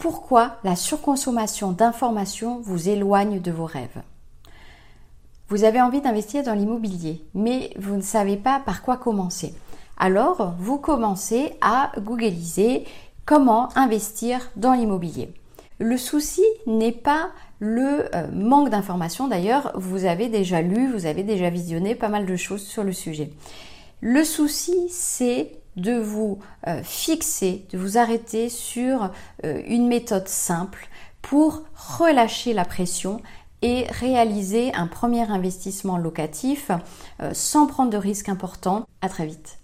Pourquoi la surconsommation d'informations vous éloigne de vos rêves? Vous avez envie d'investir dans l'immobilier, mais vous ne savez pas par quoi commencer. Alors, vous commencez à googliser comment investir dans l'immobilier. Le souci n'est pas le euh, manque d'informations. D'ailleurs, vous avez déjà lu, vous avez déjà visionné pas mal de choses sur le sujet. Le souci, c'est de vous euh, fixer, de vous arrêter sur euh, une méthode simple pour relâcher la pression et réaliser un premier investissement locatif sans prendre de risques importants. À très vite.